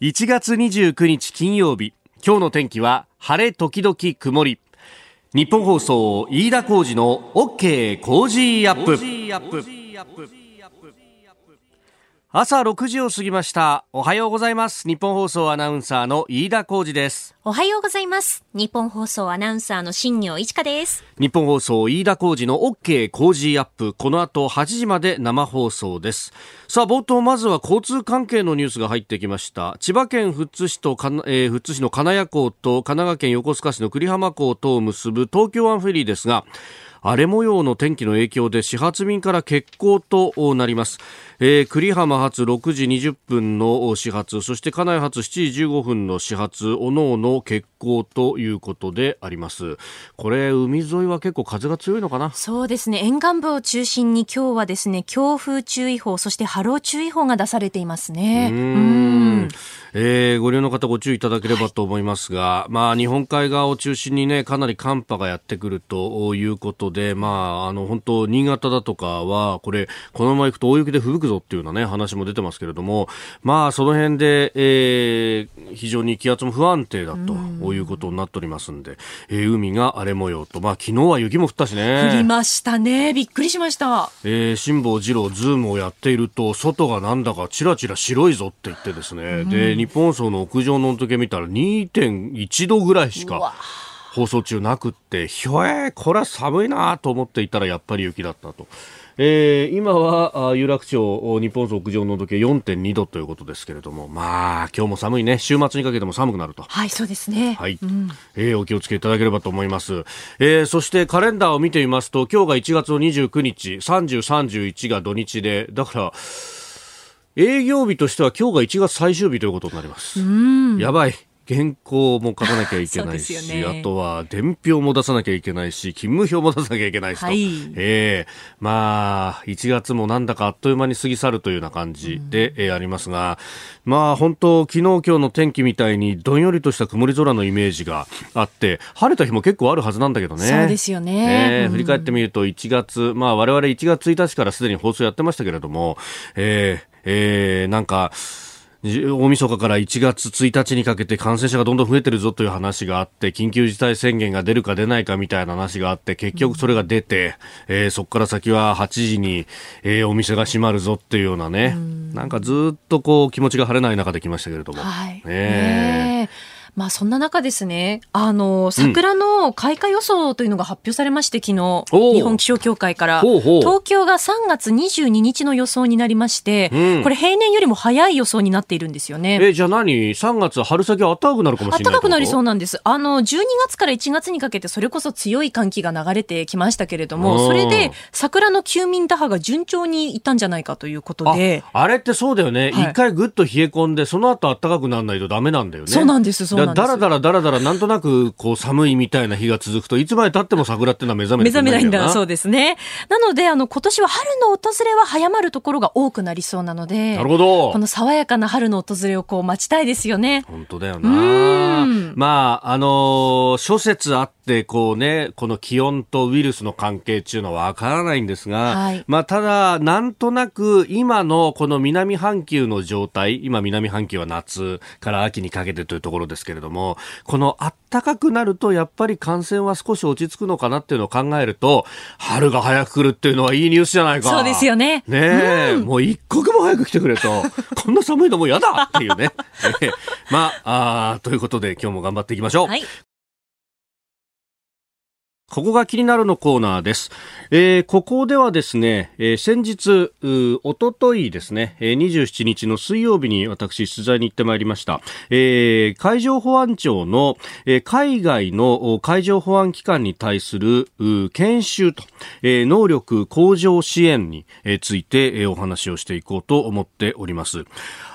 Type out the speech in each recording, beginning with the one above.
1月29日金曜日。今日の天気は晴れ時々曇り。日本放送飯田浩二の OK 工事アップ。朝6時を過ぎました。おはようございます。日本放送アナウンサーの飯田浩二です。おはようございます。日本放送アナウンサーの新業一華です。日本放送飯田浩二の OK 工事アップ。この後8時まで生放送です。さあ冒頭まずは交通関係のニュースが入ってきました。千葉県富津市とか、えー、富津市の金谷港と神奈川県横須賀市の栗浜港とを結ぶ東京湾フェリーですが荒れ模様の天気の影響で始発便から欠航となります、えー、栗浜発6時20分の始発そして金谷発7時15分の始発おのおの欠航ということであります。これ海沿いは結構風が強いのかな？そうですね。沿岸部を中心に今日はですね強風注意報そして波浪注意報が出されていますね。うん。えー、ご利用の方ご注意いただければと思いますが、はい、まあ日本海側を中心にねかなり寒波がやってくるということでまああの本当新潟だとかはこれこのまま行くと大雪で吹雪くぞっていうようなね話も出てますけれどもまあその辺で、えー、非常に気圧も不安定だということになっておりますんで、えー、海が荒れ模様とまあ昨日は雪も降ったしね。降りましたね。びっくりしました、えー、辛坊治郎ズームをやっていると外がなんだかちらちら白いぞって言ってですね、で日本放送の屋上の温度計見たら2.1度ぐらいしか放送中なくってひょえこれは寒いなと思っていたらやっぱり雪だったと。えー、今は有楽町日本屋上の温度計4.2度ということですけれどもまあ今日も寒いね。週末にかけても寒くなると。はいそうですね。はい、うん、えー、お気をつけいただければと思います、えー、そしてカレンダーを見てみますと今日が1月の29日3031が土日でだから営業日としては今日が1月最終日ということになります。やばい。原稿も書かなきゃいけないし、ね、あとは伝票も出さなきゃいけないし、勤務表も出さなきゃいけないしと、はい、えー、まあ、1月もなんだかあっという間に過ぎ去るというような感じで、えー、ありますが、まあ本当、昨日今日の天気みたいにどんよりとした曇り空のイメージがあって、晴れた日も結構あるはずなんだけどね。そうですよね。えー、振り返ってみると1月、まあ我々1月1日からすでに放送やってましたけれども、えー、えー、なんか、大晦日から1月1日にかけて感染者がどんどん増えてるぞという話があって、緊急事態宣言が出るか出ないかみたいな話があって、結局それが出て、うん、えー、そこから先は8時に、えー、お店が閉まるぞっていうようなね、うん、なんかずっとこう気持ちが晴れない中で来ましたけれども。はい。ねまあそんな中ですね、あの、桜の開花予想というのが発表されまして、昨日、日本気象協会から、東京が3月22日の予想になりまして、うん、これ平年よりも早い予想になっているんですよね。え、じゃあ何 ?3 月春先は暖かくなるかもしれない暖かくなりそうなんです。あの、12月から1月にかけてそれこそ強い寒気が流れてきましたけれども、それで桜の休眠打破が順調にいったんじゃないかということで。あれってそうだよね。一、はい、回ぐっと冷え込んで、その後暖かくならないとダメなんだよね。そうなんです、そうなんです。だらだらだらだらなんとなくこう寒いみたいな日が続くといつまで経っても桜っていうのは目覚め目覚めないんだ。そうですね。なのであの今年は春の訪れは早まるところが多くなりそうなのでなるほど。この爽やかな春の訪れをこう待ちたいですよね。本当だよな。まああの諸説あってこうねこの気温とウイルスの関係っていうのはわからないんですが、はい、まあただなんとなく今のこの南半球の状態今南半球は夏から秋にかけてというところですけれどもこの暖かくなるとやっぱり感染は少し落ち着くのかなっていうのを考えると春が早く来るっていうのはいいニュースじゃないか。そうですよね。ねえ、うん、もう一刻も早く来てくれと。こんな寒いのも嫌だっていうね。まああということで今日も頑張っていきましょう、はいここが気になるのコーナーです。えー、ここではですね、えー、先日、おとといですね、えー、27日の水曜日に私取材に行ってまいりました。えー、海上保安庁の、えー、海外の海上保安機関に対する研修と、えー、能力向上支援について、えー、お話をしていこうと思っております。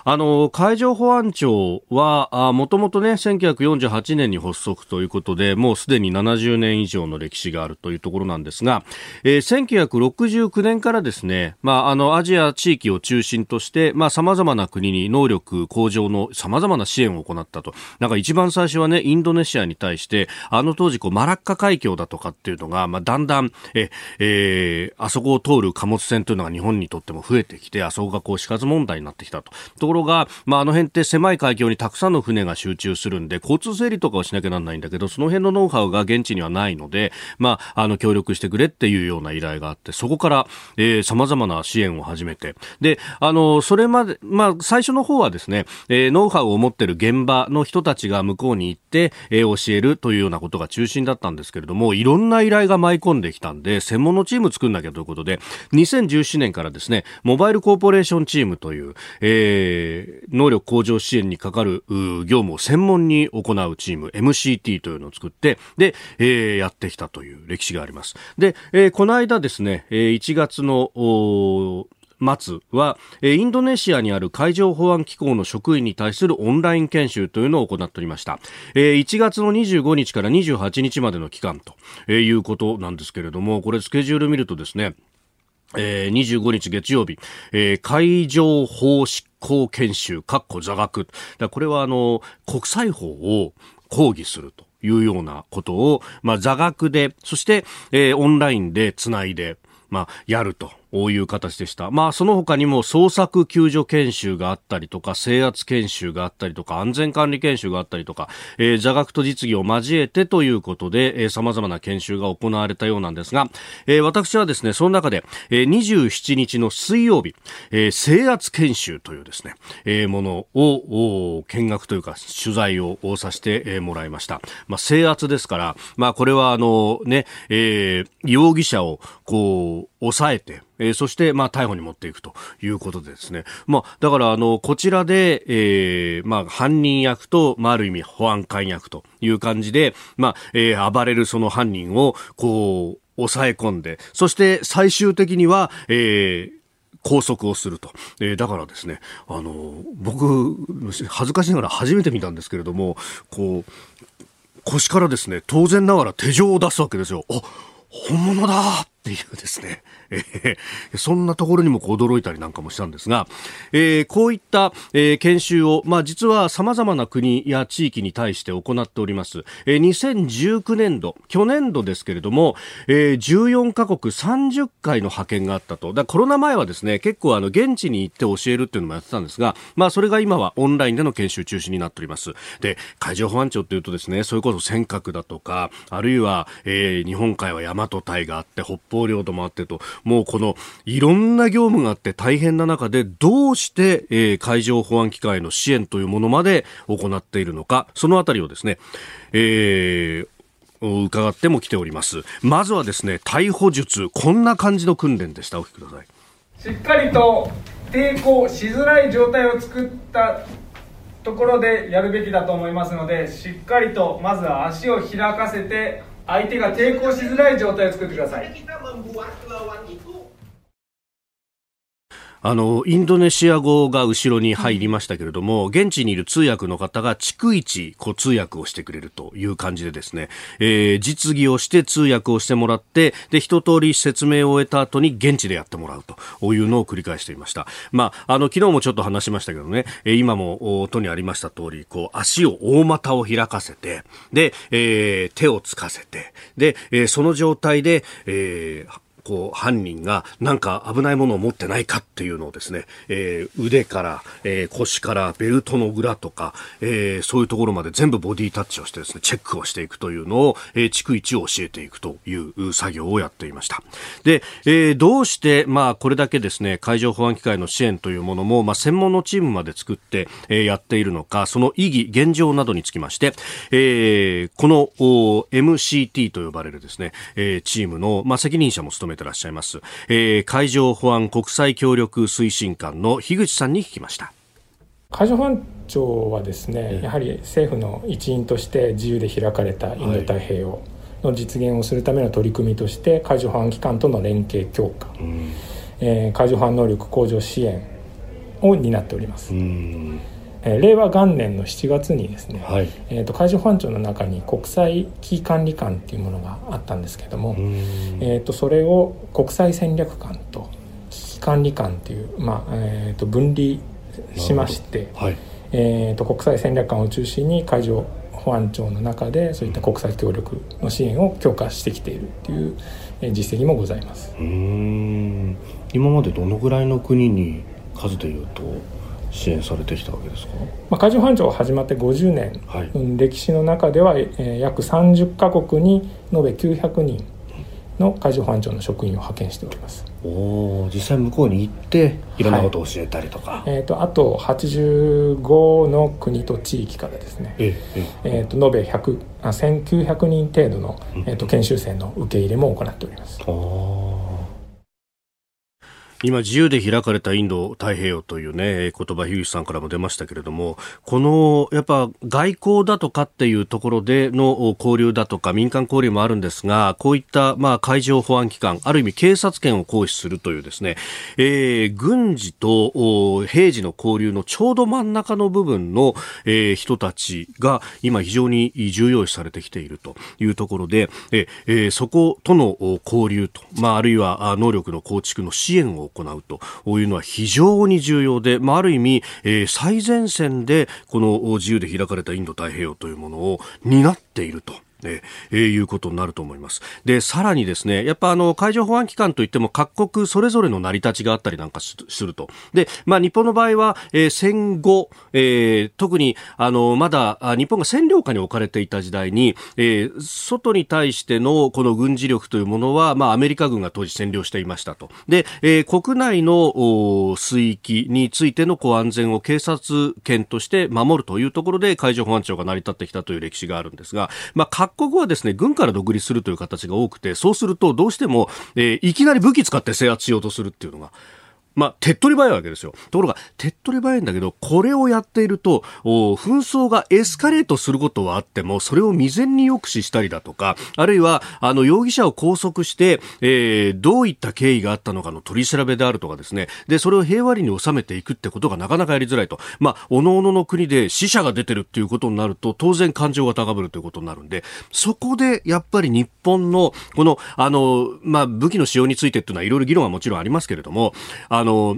あの、海上保安庁は、もともとね、1948年に発足ということで、もうすでに70年以上の歴史があるというところなんですが、えー、1969年からですね、まあ、あの、アジア地域を中心として、まあ、様々な国に能力向上の様々な支援を行ったと。なんか一番最初はね、インドネシアに対して、あの当時、こう、マラッカ海峡だとかっていうのが、まあ、だんだん、え、えー、あそこを通る貨物船というのが日本にとっても増えてきて、あそこがこう、死活問題になってきたと。とろが、まあ、あの辺って狭い海峡にたくさんの船が集中するんで、交通整理とかをしなきゃなんないんだけど、その辺のノウハウが現地にはないので、まあ、あの、協力してくれっていうような依頼があって、そこから、えー、様々な支援を始めて、で、あの、それまで、まあ、最初の方はですね、えー、ノウハウを持ってる現場の人たちが向こうに行って、えー、教えるというようなことが中心だったんですけれども、いろんな依頼が舞い込んできたんで、専門のチーム作んなきゃということで、2017年からですね、モバイルコーポレーションチームという、えー、能力向上支援にかかる業務を専門に行うチーム、MCT というのを作って、で、えー、やってきたという歴史があります。で、えー、この間ですねえ、1月の、末は、インドネシアにある海上保安機構の職員に対するオンライン研修というのを行っておりました。1月の25日から28日までの期間ということなんですけれども、これスケジュール見るとですね、えー、25日月曜日、えー、海上法執行研修、かっこ座学。これはあの、国際法を講義するというようなことを、まあ座学で、そして、えー、オンラインでつないで、まあ、やると。こういう形でした。まあ、その他にも捜索救助研修があったりとか、制圧研修があったりとか、安全管理研修があったりとか、えー、座学と実技を交えてということで、えー、様々な研修が行われたようなんですが、えー、私はですね、その中で、えー、27日の水曜日、えー、制圧研修というですね、えー、ものを、見学というか、取材をさせてもらいました。まあ、制圧ですから、まあ、これはあの、ね、えー、容疑者を、こう、抑えて、えー、そして、まあ、逮捕に持っていくということでですね。まあ、だから、あの、こちらで、えー、まあ、犯人役と、まあ、ある意味、保安官役という感じで、まあ、えー、暴れるその犯人を、こう、抑え込んで、そして最終的には、えー、拘束をすると。えー、だからですね、あの、僕、恥ずかしながら初めて見たんですけれども、こう、腰からですね、当然ながら手錠を出すわけですよ。あ、本物だっていうですね。えー、そんなところにも驚いたりなんかもしたんですが、えー、こういった、えー、研修を、まあ、実は様々な国や地域に対して行っております。えー、2019年度、去年度ですけれども、えー、14カ国30回の派遣があったと。だコロナ前はですね、結構あの、現地に行って教えるっていうのもやってたんですが、まあ、それが今はオンラインでの研修中止になっております。で、海上保安庁っていうとですね、それこそ尖閣だとか、あるいは、えー、日本海は大和隊があって、北方領土もあってと、もうこのいろんな業務があって大変な中でどうして、えー、海上保安機関への支援というものまで行っているのか、そのあたりをですね、えー、伺っても来ております。まずはですね、逮捕術、こんな感じの訓練でした。お聞きください。しっかりと抵抗しづらい状態を作ったところでやるべきだと思いますので、しっかりとまずは足を開かせて相手が抵抗しづらい状態を作ってください。あの、インドネシア語が後ろに入りましたけれども、現地にいる通訳の方が逐一、こう、通訳をしてくれるという感じでですね、えー、実技をして通訳をしてもらって、で、一通り説明を終えた後に現地でやってもらうというのを繰り返していました。まあ、あの、昨日もちょっと話しましたけどね、え今も音にありました通り、こう、足を大股を開かせて、で、えー、手をつかせて、で、え、その状態で、えー、こう、犯人がなんか危ないものを持ってないかっていうのをですね、えー、腕から、えー、腰からベルトの裏とか、えー、そういうところまで全部ボディタッチをしてですね、チェックをしていくというのを、えー、逐一を教えていくという作業をやっていました。で、えー、どうして、まあ、これだけですね、海上保安機関の支援というものも、まあ、専門のチームまで作って、えー、やっているのか、その意義、現状などにつきまして、えー、この MCT と呼ばれるですね、えー、チームの、まあ、責任者も務めめてらっしゃいます、えー、海上保安国際協力推進官の樋口さんに聞きました。海上保安庁はですね、やはり政府の一員として自由で開かれたインド太平洋の実現をするための取り組みとして海上保安機関との連携強化、うん、えー、海上保安能力向上支援を担っております。うんえー、令和元年の7月にですね、はい、えーと、海上保安庁の中に国際危機管理官っていうものがあったんですけども、えーと、それを国際戦略官と危機管理官っていう、まあえーと、分離しまして、はい、えー、と国際戦略官を中心に海上保安庁の中でそういった国際協力の支援を強化してきているっていう実績もございます。今までどのぐらいの国に数でいうと支援されてきたわけですか、まあ、海上保安庁が始まって50年。の歴史の中では、はい、えー、約30カ国に延べ900人の海上保安庁の職員を派遣しております。お実際向こうに行っていろんなことを教えたりとか、はい、えーと、あと85の国と地域からですね。ええーと延べ100あ1900人程度の、えーと研修生の受け入れも行っております。今、自由で開かれたインド太平洋というね、言葉、樋口さんからも出ましたけれども、この、やっぱ外交だとかっていうところでの交流だとか民間交流もあるんですが、こういった、まあ、海上保安機関、ある意味警察権を行使するというですね、えー、軍事と平時の交流のちょうど真ん中の部分の、えー、人たちが今非常に重要視されてきているというところで、えー、そことの交流と、まあ、あるいは能力の構築の支援を行うというのは非常に重要で、まあ、ある意味、えー、最前線でこの自由で開かれたインド太平洋というものを担っていると。えー、いうことになると思います。で、さらにですね、やっぱあの、海上保安機関といっても各国それぞれの成り立ちがあったりなんかすると。で、まあ日本の場合は、えー、戦後、えー、特にあの、まだ日本が占領下に置かれていた時代に、えー、外に対してのこの軍事力というものは、まあアメリカ軍が当時占領していましたと。で、えー、国内の水域についてのこう安全を警察権として守るというところで海上保安庁が成り立ってきたという歴史があるんですが、まあ各国はですね、軍から独立するという形が多くて、そうするとどうしても、えー、いきなり武器使って制圧しようとするっていうのが、まあ、手っ取り早いわけですよ。ところが、手っ取り早いんだけど、これをやっていると、紛争がエスカレートすることはあっても、それを未然に抑止したりだとか、あるいは、あの、容疑者を拘束して、えー、どういった経緯があったのかの取り調べであるとかですね、で、それを平和裏に収めていくってことがなかなかやりづらいと。まあ、おのおのの国で死者が出てるっていうことになると、当然感情が高ぶるということになるんで、そこで、やっぱり日本の、この、あの、まあ、武器の使用についてっていうのは、いろいろ議論はもちろんありますけれども、あの、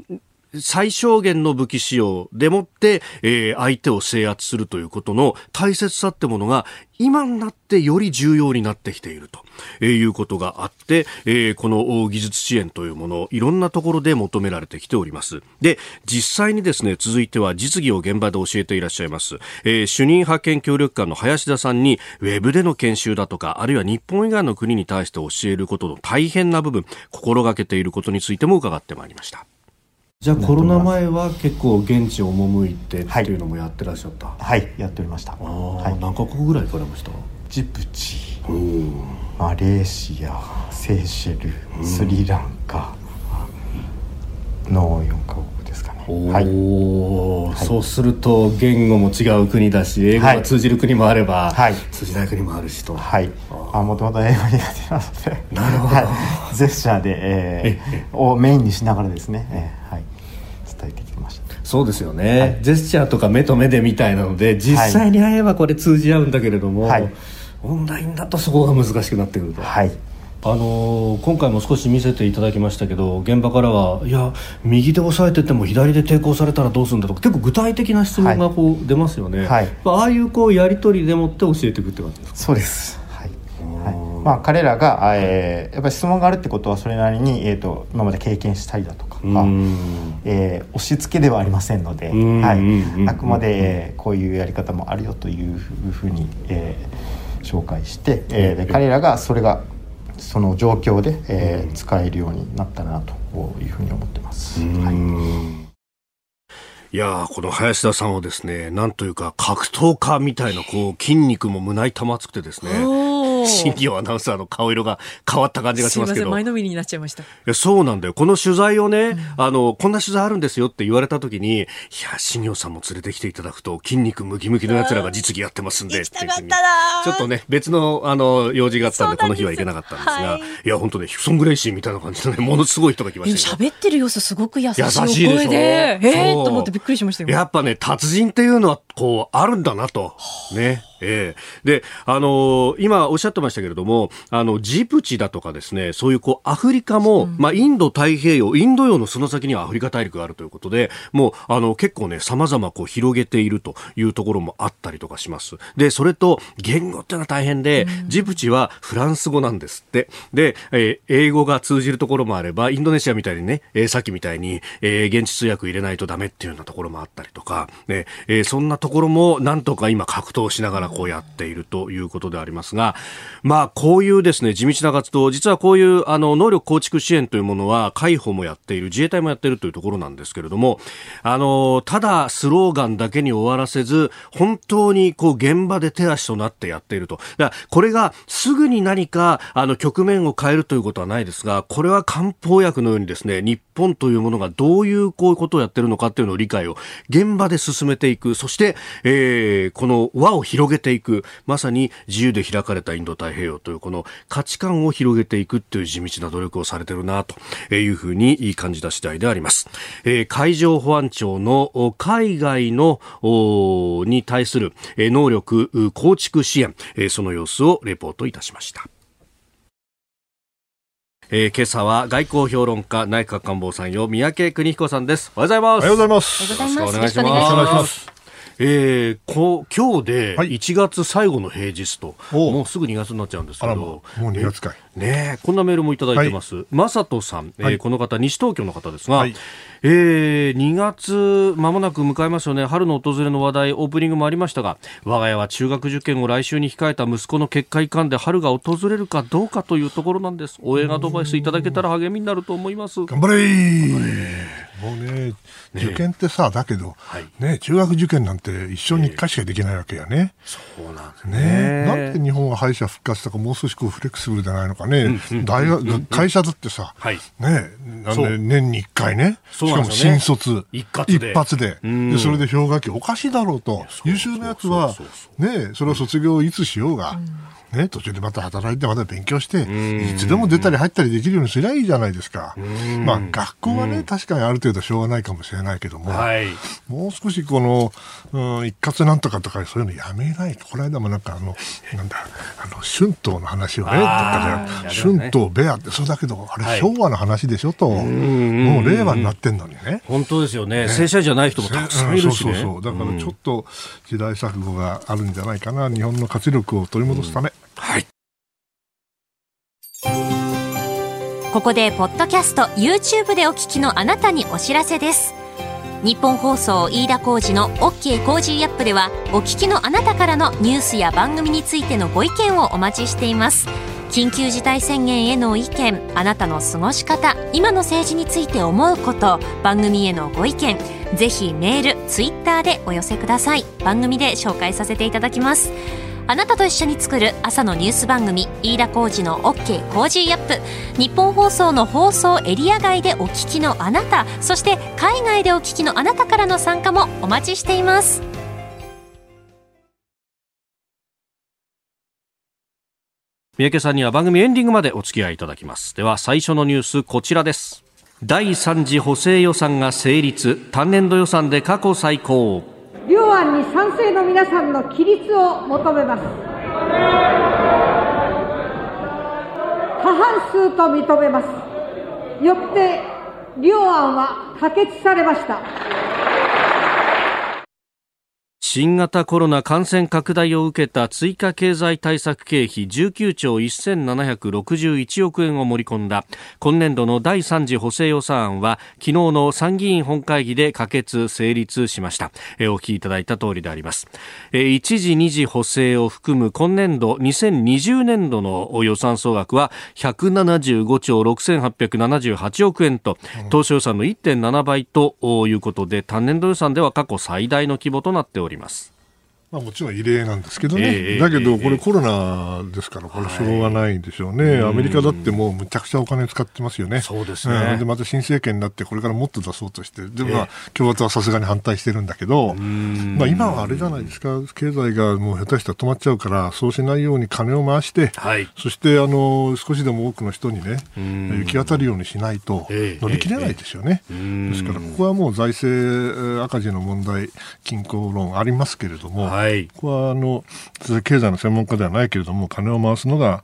最小限の武器使用でもって、えー、相手を制圧するということの大切さってものが今になってより重要になってきていると、えー、いうことがあって、えー、この技術支援というものいろんなところで求められてきております。で実際にですね続いては実技を現場で教えていらっしゃいます、えー、主任派遣協力官の林田さんにウェブでの研修だとかあるいは日本以外の国に対して教えることの大変な部分心がけていることについても伺ってまいりました。じゃあコロナ前は結構現地を赴いてっていうのもやってらっしゃった、はい、はい、やっておりました、はい、何カ国ぐらい行かれました？ジブチ。マレーシアセーシェルスリランカ。の4カ国ですかねはい、そうすると言語も違う国だし英語が通じる国もあれば、はい、通じない国もあるしと。はい。あもともと英語苦手なので。なるほど、はい、ジェスチャーで、えー、をメインにしながらですね、えー、はい。伝えてきました。そうですよね、はい、ジェスチャーとか目と目でみたいなので実際に会えばこれ通じ合うんだけれども、はい、オンラインだとそこが難しくなってくると。はいあのー、今回も少し見せていただきましたけど現場からはいや右で押さえてても左で抵抗されたらどうするんだとか結構具体的な質問がこう出ますよね、はい、ああいうこうやり取りでもって教えていくって感じですか？そうです。まあ、彼らが、えー、やっぱり質問があるってことはそれなりに、えーと、今まで経験したりだとか、えー、押し付けではありませんので、はい、あくまでこういうやり方もあるよというふうに、えー、紹介して、えー、で彼らがそれがその状況で、えー、使えるようになったなというふうに思ってます。はいいやこの林田さんはですね、なんというか格闘家みたいなこう筋肉も胸板も厚くてですね、新業アナウンサーの顔色が変わった感じがしますけど。前のめりになっちゃいました。いや、そうなんだよ。この取材をね、うん、あの、こんな取材あるんですよって言われた時に、いや、新業さんも連れてきていただくと、筋肉ムキムキの奴らが実技やってますんで、っていうちょっとね、別の、あの、用事があったんで、この日は行けなかったんですが、はい、いや、本当ね、ヒクソン・グレイシーみたいな感じのね、ものすごい人が来ました喋ってる様子すごく優しいお声で、えー、と思ってびっくりしましたよ。やっぱね、達人っていうのは、こう、あるんだなと。ね。ええで、あのー、今おっしゃってましたけれども、あの、ジブチだとかですね、そういうこう、アフリカも、うん、まあ、インド太平洋、インド洋のその先にはアフリカ大陸があるということで、もう、あの、結構ね、様々こう、広げているというところもあったりとかします。で、それと、言語っていうのは大変で、うん、ジブチはフランス語なんですって。で、えー、英語が通じるところもあれば、インドネシアみたいにね、えー、さっきみたいに、えー、現地通訳入れないとダメっていうようなところもあったりとか、ね、えー、そんなところも、なんとか今格闘しながらこうやっているということでありますが、まあ、こういうですね、地道な活動、実はこういう、あの、能力構築支援というものは、海保もやっている、自衛隊もやっているというところなんですけれども、あの、ただスローガンだけに終わらせず、本当にこう、現場で手足となってやっていると。だこれがすぐに何か、あの、局面を変えるということはないですが、これは漢方薬のようにですね、日本というものがどういうこういうことをやってるのかっていうのを理解を現場で進めていく、そして、えー、この輪を広げていく、まさに自由で開かれたインド太平洋というこの価値観を広げていくっていう地道な努力をされてるなというふうに感じた次第であります。えー、海上保安庁の海外のに対する能力構築支援、その様子をレポートいたしました。えー、今朝は外交評論家内閣官房参与三宅邦彦さんです。おはようございます。おはようございます。よろしくお願いしますえー、こ今日で1月最後の平日と、はい、もうすぐ2月になっちゃうんですけど、もう2月かい。ねこんなメールもいただいてます。まさとさん、えー、はい、この方、西東京の方ですが、はい、えー、2月まもなく迎えますよね。春の訪れの話題、オープニングもありましたが、我が家は中学受験を来週に控えた息子の結果いかんで春が訪れるかどうかというところなんです。応援アドバイスいただけたら励みになると思います。頑張れもうね、受験ってさ、だけど、はい、ね、中学受験なんて一生に一回しかできないわけやね。そうなんですね。ねなんで日本は敗者復活とかもう少しこうフレキシブルじゃないのかね。大学、会社だってさ、はい、ね、なんで年に一回ね、しかも新卒、一発で。で、それで氷河期おかしいだろうと。優秀なやつは、ね、それを卒業いつしようが、ね、途中でまた働いて、また勉強して、いつでも出たり入ったりできるようにすりゃいいじゃないですか。まあ、学校はね、確かにある程度しょうがないかもしれないけども、はい、もう少しこの、うん、一括なんとかとかそういうのやめない。と、この間もなんかあの、なんだ、あの、春闘の話をね、だった春闘ベアって、そうだけど、あれ、昭和の話でしょと、もう令和になってんのにね。本当ですよね。正社員じゃない人もたくさんいるし、ね、そうそうそう。だからちょっと時代錯誤があるんじゃないかな、日本の活力を取り戻すため。はい。ここでポッドキャスト YouTube でお聞きのあなたにお知らせです。日本放送飯田浩二の OK コージーアップではお聞きのあなたからのニュースや番組についてのご意見をお待ちしています。緊急事態宣言への意見あなたの過ごし方今の政治について思うこと番組へのご意見ぜひメールツイッターでお寄せください。番組で紹介させていただきます。あなたと一緒に作る朝のニュース番組飯田浩二の OK コージーアップ。日本放送の放送エリア外でお聞きのあなたそして海外でお聞きのあなたからの参加もお待ちしています。三宅さんには番組エンディングまでお付き合いいただきます。では最初のニュースこちらです。第3次補正予算が成立。単年度予算で過去最高。両案に賛成の皆さんの起立を求めます。過半数と認めます。よって両案は可決されました。新型コロナ感染拡大を受けた追加経済対策経費19兆1761億円を盛り込んだ。今年度の第3次補正予算案は昨日の参議院本会議で可決成立しました。えお聞きいただいた通りであります。1次2次補正を含む今年度2020年度の予算総額は175兆6878億円と当初予算の1.7倍ということで単年度予算では過去最大の規模となっておりますります。あ、もちろん異例なんですけどね、えー、だけどこれコロナですから、これしょうがないんでしょうね、はい、アメリカだってもうむちゃくちゃお金使ってますよね、そうですね、うん、でまた新政権になって、これからもっと出そうとして、でも、まあ、共和党はさすがに反対してるんだけど、まあ、今はあれじゃないですか、経済がもう下手したら止まっちゃうから、そうしないように金を回して、はい、そしてあの少しでも多くの人にね、行き渡るようにしないと、乗り切れないですよね。ですから、ここはもう財政赤字の問題、均衡論ありますけれども、はい、ここはあの経済の専門家ではないけれども金を回すのが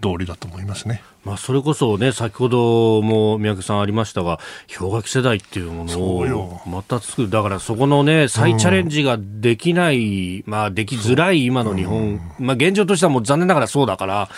道理だと思いますね。まあ、それこそね、先ほども三宅さんありましたが、氷河期世代っていうものをまた作る。だからそこのね、再チャレンジができない、うん、まあできづらい今の日本、まあ現状としてはもう残念ながらそうだから、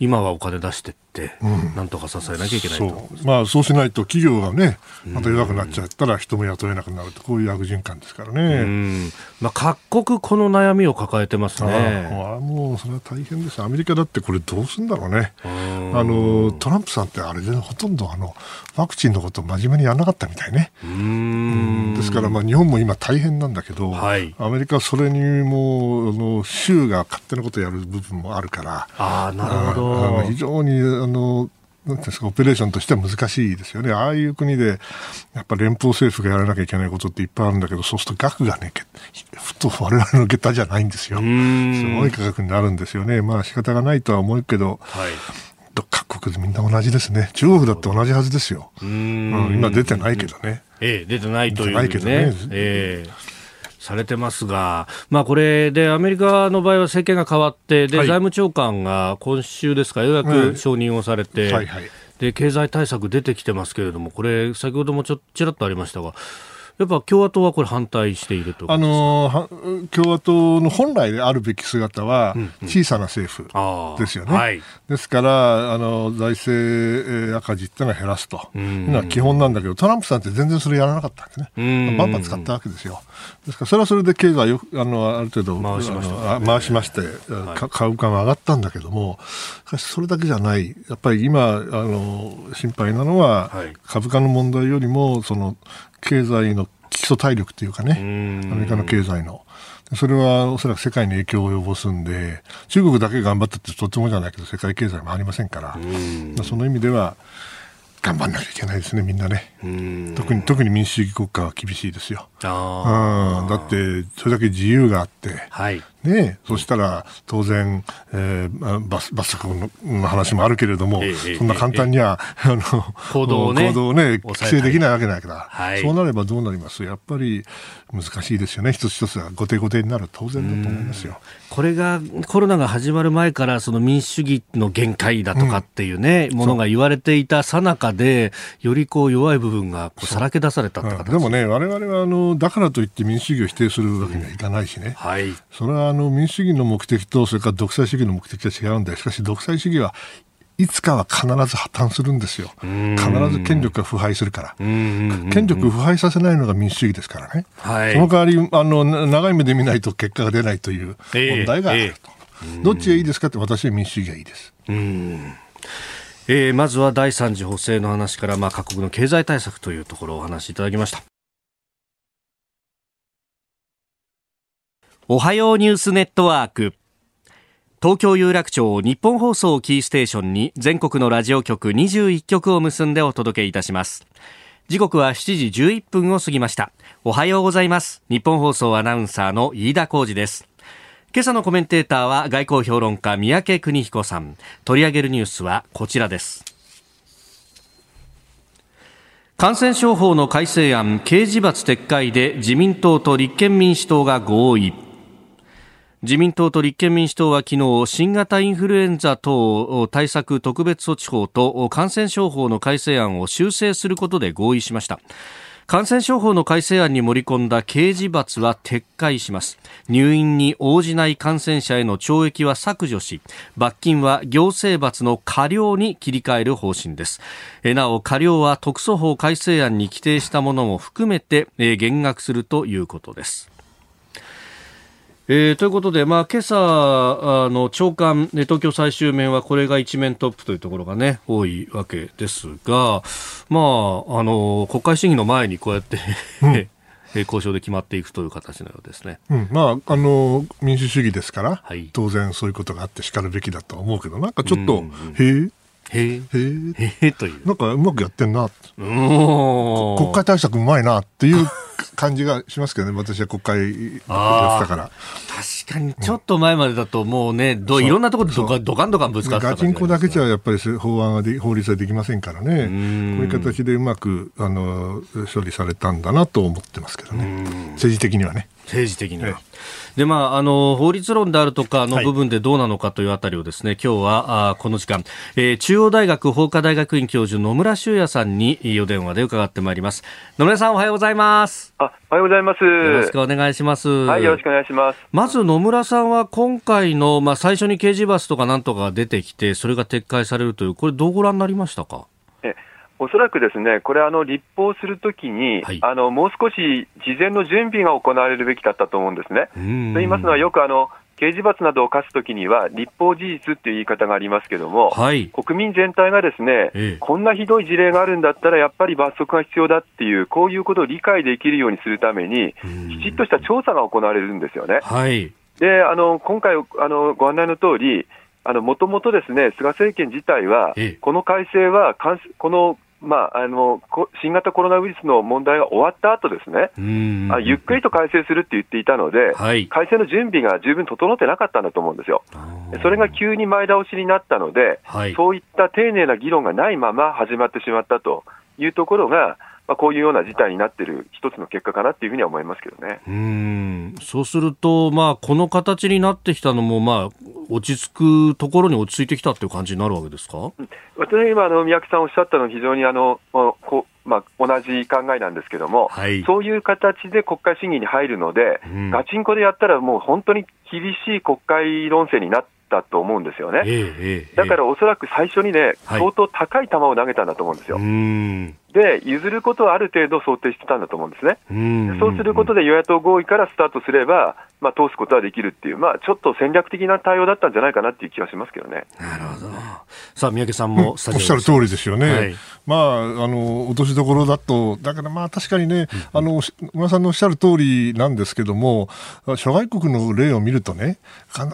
今はお金出してって、なんとか支えなきゃいけないと、そう。まあそうしないと企業がね、また弱くなっちゃったら人も雇えなくなると、こういう悪循環ですからね。まあ各国この悩みを抱えてますね。あもうそれは大変です。アメリカだってこれどうすんだろうね。あのトランプさんってあれでほとんどあのワクチンのことを真面目にやらなかったみたいね。うんですからまあ日本も今大変なんだけど、はい、アメリカはそれにもあの州が勝手なことをやる部分もあるから、あなるほど非常にあのなんですか、オペレーションとしては難しいですよね。ああいう国で、やっぱ連邦政府がやらなきゃいけないことっていっぱいあるんだけど、そうすると額がね、ふと我々の桁じゃないんですよ。すごい価格になるんですよね。まあ仕方がないとは思うけど、はい各国みんな同じですね。中国だって同じはずですよ。うん、今出てないけどね。ええ、出てないというね。ないけどね。ええされてますが、まあ、これでアメリカの場合は政権が変わって、で、はい、財務長官が今週ですか、ようやく承認をされて、はいはい、で経済対策出てきてますけれども、これ、先ほどもちょちらっとありましたが、やっぱ共和党はこれ反対しているとあの共和党の本来であるべき姿は小さな政府ですよね。うんうんはい、ですからあの財政赤字っていうのは減らすと。いうのは基本なんだけどトランプさんって全然それやらなかったんですね。バンバン使ったわけですよ。ですからそれはそれで経済よあのある程度回しました、ね、回しまして、はい、株価が上がったんだけどもしかしそれだけじゃない。やっぱり今あの心配なのは、はい、株価の問題よりもその経済の基礎体力というかね、アメリカの経済の。それはおそらく世界に影響を及ぼすんで、中国だけ頑張ったってとてもじゃないけど、世界経済もありませんから、その意味では、頑張んなきゃいけないですね、みんなね。特に、特に民主主義国家は厳しいですよ。あだって、それだけ自由があって、はい、ね、そしたら当然、えー、罰罰則の話もあるけれども、えー、そんな簡単には、えー、あの行動をね行動をね規制できないわけだから、はい、そうなればどうなります？やっぱり難しいですよね。一つ一つが後手後手になる当然だと思いますよ。これがコロナが始まる前からその民主主義の限界だとかっていうね、うん、ものが言われていたさなかでよりこう弱い部分がこうさらけ出されたって形、うん、でもね我々はあのだからといって民主主義を否定するわけにはいかないしね、うん、はい、それはあの民主主義の目的とそれから独裁主義の目的は違うんでしかし独裁主義はいつかは必ず破綻するんですよ。必ず権力が腐敗するから。権力腐敗させないのが民主主義ですからね。はい、その代わりあの、長い目で見ないと結果が出ないという問題があると。えーえー、どっちがいいですかって私は民主主義がいいです。えー、まずは第3次補正の話から、まあ、各国の経済対策というところをお話しいただきました。おはようニュースネットワーク。東京有楽町日本放送キーステーションに全国のラジオ局21局を結んでお届けいたします。時刻は7時11分を過ぎました。おはようございます。日本放送アナウンサーの飯田浩二です。今朝のコメンテーターは外交評論家三宅邦彦さん。取り上げるニュースはこちらです。感染症法の改正案刑事罰撤回で自民党と立憲民主党が合意。自民党と立憲民主党は昨日新型インフルエンザ等対策特別措置法と感染症法の改正案を修正することで合意しました。感染症法の改正案に盛り込んだ刑事罰は撤回します。入院に応じない感染者への懲役は削除し罰金は行政罰の過料に切り替える方針です。なお過料は特措法改正案に規定したものも含めて減額するということです。えー、ということで、まあ、今朝の朝刊、東京最終面はこれが一面トップというところがね、多いわけですが、まあ、あの、国会審議の前にこうやってうん。交渉で決まっていくという形のようですね、うん、まあ、あの民主主義ですから、はい、当然そういうことがあってしかるべきだと思うけど、なんかちょっと、うんうん、へえへえ。へえ。という。なんかうまくやってんな。国会対策うまいなっていう感じがしますけどね、私は国会やってたから。確かに、ちょっと前までだと、もうね、どいろんなところでドカドカンドカンぶつかってガチンコだけじゃやっぱり法案はで法律はできませんからね、こういう形でうまくあの処理されたんだなと思ってますけどね、政治的にはね。政治的には。で、まあ、あの、法律論であるとかの部分でどうなのかというあたりをですね、はい、今日は、あこの時間、えー、中央大学法科大学院教授野村修也さんにお電話で伺ってまいります。野村さんおはようございます。あ、おはようございます。よろしくお願いします。はい、よろしくお願いします。まず野村さんは今回の、まあ、最初に刑事罰とかなんとかが出てきて、それが撤回されるという、これどうご覧になりましたか？おそらくですね、これ、あの立法するときに、はい、あの、もう少し事前の準備が行われるべきだったと思うんですね。と言いますのは、よくあの刑事罰などを課すときには、立法事実っていう言い方がありますけども、はい、国民全体がですね、ええ、こんなひどい事例があるんだったら、やっぱり罰則が必要だっていう、こういうことを理解できるようにするために、きちっとした調査が行われるんですよね。はい、であの今回あの、ご案内の通り、もともとですね、菅政権自体は、この改正は、このまあ、あの新型コロナウイルスの問題が終わった後ですね、あゆっくりと改正するって言っていたので、はい、改正の準備が十分整ってなかったんだと思うんですよ。それが急に前倒しになったので、はい、そういった丁寧な議論がないまま始まってしまったというところが、まあ、こういうような事態になっている一つの結果かなっていうふうには思いますけどね。うん。そうすると、まあ、この形になってきたのも、まあ、落ち着くところに落ち着いてきたっていう感じになるわけですか？私は今あの、宮城さんおっしゃったのは、非常にあのこまあ、同じ考えなんですけども、はい、そういう形で国会審議に入るので、うん、ガチンコでやったら、もう本当に厳しい国会論戦になったと思うんですよね。えー、だからおそらく最初にね、相当高い球を投げたんだと思うんですよ。で、譲ることはある程度想定してたんだと思うんですね。そうすることで与野党合意からスタートすれば、まあ、通すことはできるっていう、まあ、ちょっと戦略的な対応だったんじゃないかなっていう気がしますけどね。なるほど。さあ、三宅さんも、おっしゃる通りですよね。はい、まあ、あの、落としどころだと、だからまあ、確かにね、あの、村さんのおっしゃる通りなんですけども、諸外国の例を見るとね、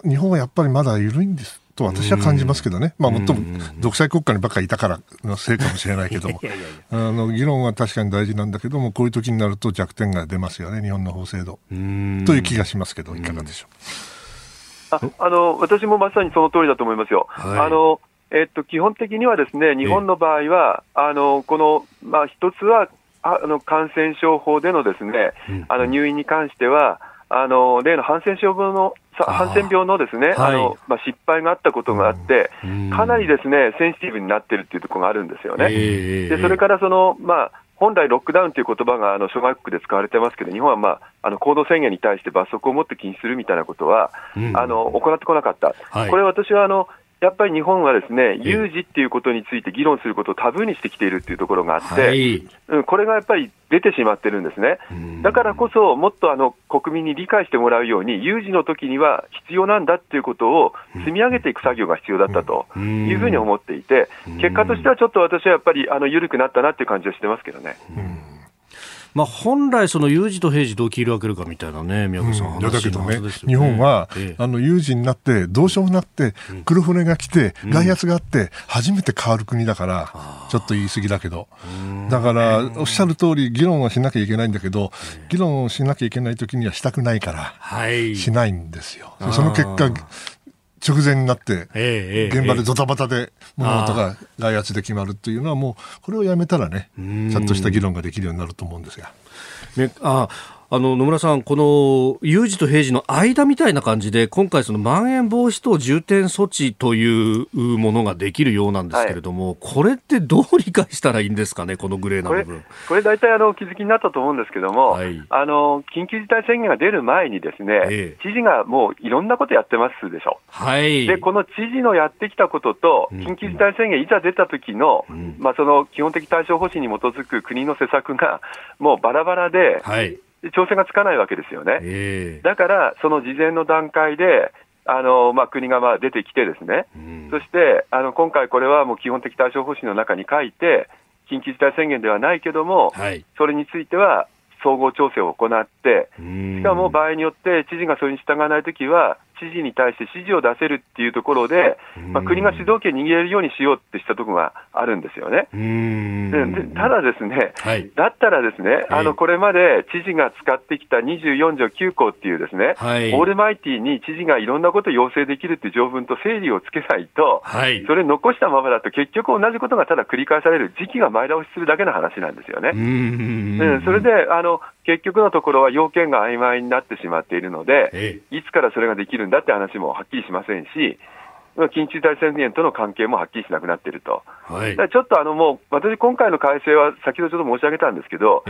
日本はやっぱりまだ緩いんです。と私は感じますけどね、まあ、もっとも独裁国家にばっかりいたからのせいかもしれないけども、あの議論は確かに大事なんだけども、こういう時になると弱点が出ますよね、日本の法制度。という気がしますけど、いかがでしょう。ああの私もまさにその通りだと思いますよ。はい、あのえっと、基本的にはですね、日本の場合は、あのこの、まあ、一つはあの感染症法でのですね、あの入院に関しては、あの例のハンセン症のハンセン病のですね、あのまあ、失敗があったことがあって、かなりですねセンシティブになってるっていうところがあるんですよね。でそれからその、まあ本来、ロックダウンという言葉があの諸外国で使われてますけど、日本は、まあ、あの行動制限に対して罰則を持って禁止するみたいなことは、うん、あの行ってこなかった、はい、これ、私はあのやっぱり日本はですね、有事っていうことについて議論することをタブーにしてきているっていうところがあって、はい、うん、これがやっぱり出てしまってるんですね。だからこそ、もっとあの国民に理解してもらうように、有事の時には必要なんだっていうことを積み上げていく作業が必要だったというふうに思っていて、結果としてはちょっと私はやっぱりあの緩くなったなっていう感じはしてますけどね。まあ、本来、その有事と平時どう切り分けるかみたいなね、宮家さん、うん、だけどね、ね日本は、ええ、あの有事になって、どうしようもなって、黒船が来て、外圧があって、初めて変わる国だから、ちょっと言い過ぎだけど、だから、おっしゃる通り、議論はしなきゃいけないんだけど、議論をしなきゃいけないときにはしたくないから、しないんですよ。その結果、直前になって、現場でドタバタで物事が外圧で決まるっていうのはもうこれをやめたらねちゃんとした議論ができるようになると思うんですが。ね、ああの野村さん、この有事と平時の間みたいな感じで、今回、そのまん延防止等重点措置というものができるようなんですけれども、はい、これってどう理解したらいいんですかね、このグレーな部分。これ、大体あの気づきになったと思うんですけども、はい、あの緊急事態宣言が出る前に、ですね、ええ、知事がもういろんなことやってますでしょ、はい、でこの知事のやってきたことと、緊急事態宣言いざ出た時の、うん、まあ、その基本的対処方針に基づく国の施策が、もうバラバラで、はい調整がつかないわけですよね。えー、だから、その事前の段階で、あのまあ、国がまあ出てきて、ですね、うん、そしてあの今回、これはもう基本的対処方針の中に書いて、緊急事態宣言ではないけども、はい、それについては総合調整を行って、しかも場合によって知事がそれに従わないときは、知事に対して指示を出せるっていうところで、まあ、国が主導権を握れるようにしようってしたところがあるんですよね。でただですね、はい、だったらですね、あのこれまで知事が使ってきた24条9項っていうですね、はい、オールマイティに知事がいろんなことを要請できるっていう条文と整理をつけないと、はい、それ残したままだと結局同じことがただ繰り返される時期が前倒しするだけの話なんですよね。うん。それであの結局のところは要件が曖昧になってしまっているので、いつからそれができるんだって話もはっきりしませんし、緊急事態宣言との関係もはっきりしなくなっていると、はい、ちょっとあのもう、私、今回の改正は先ほどちょっと申し上げたんですけど、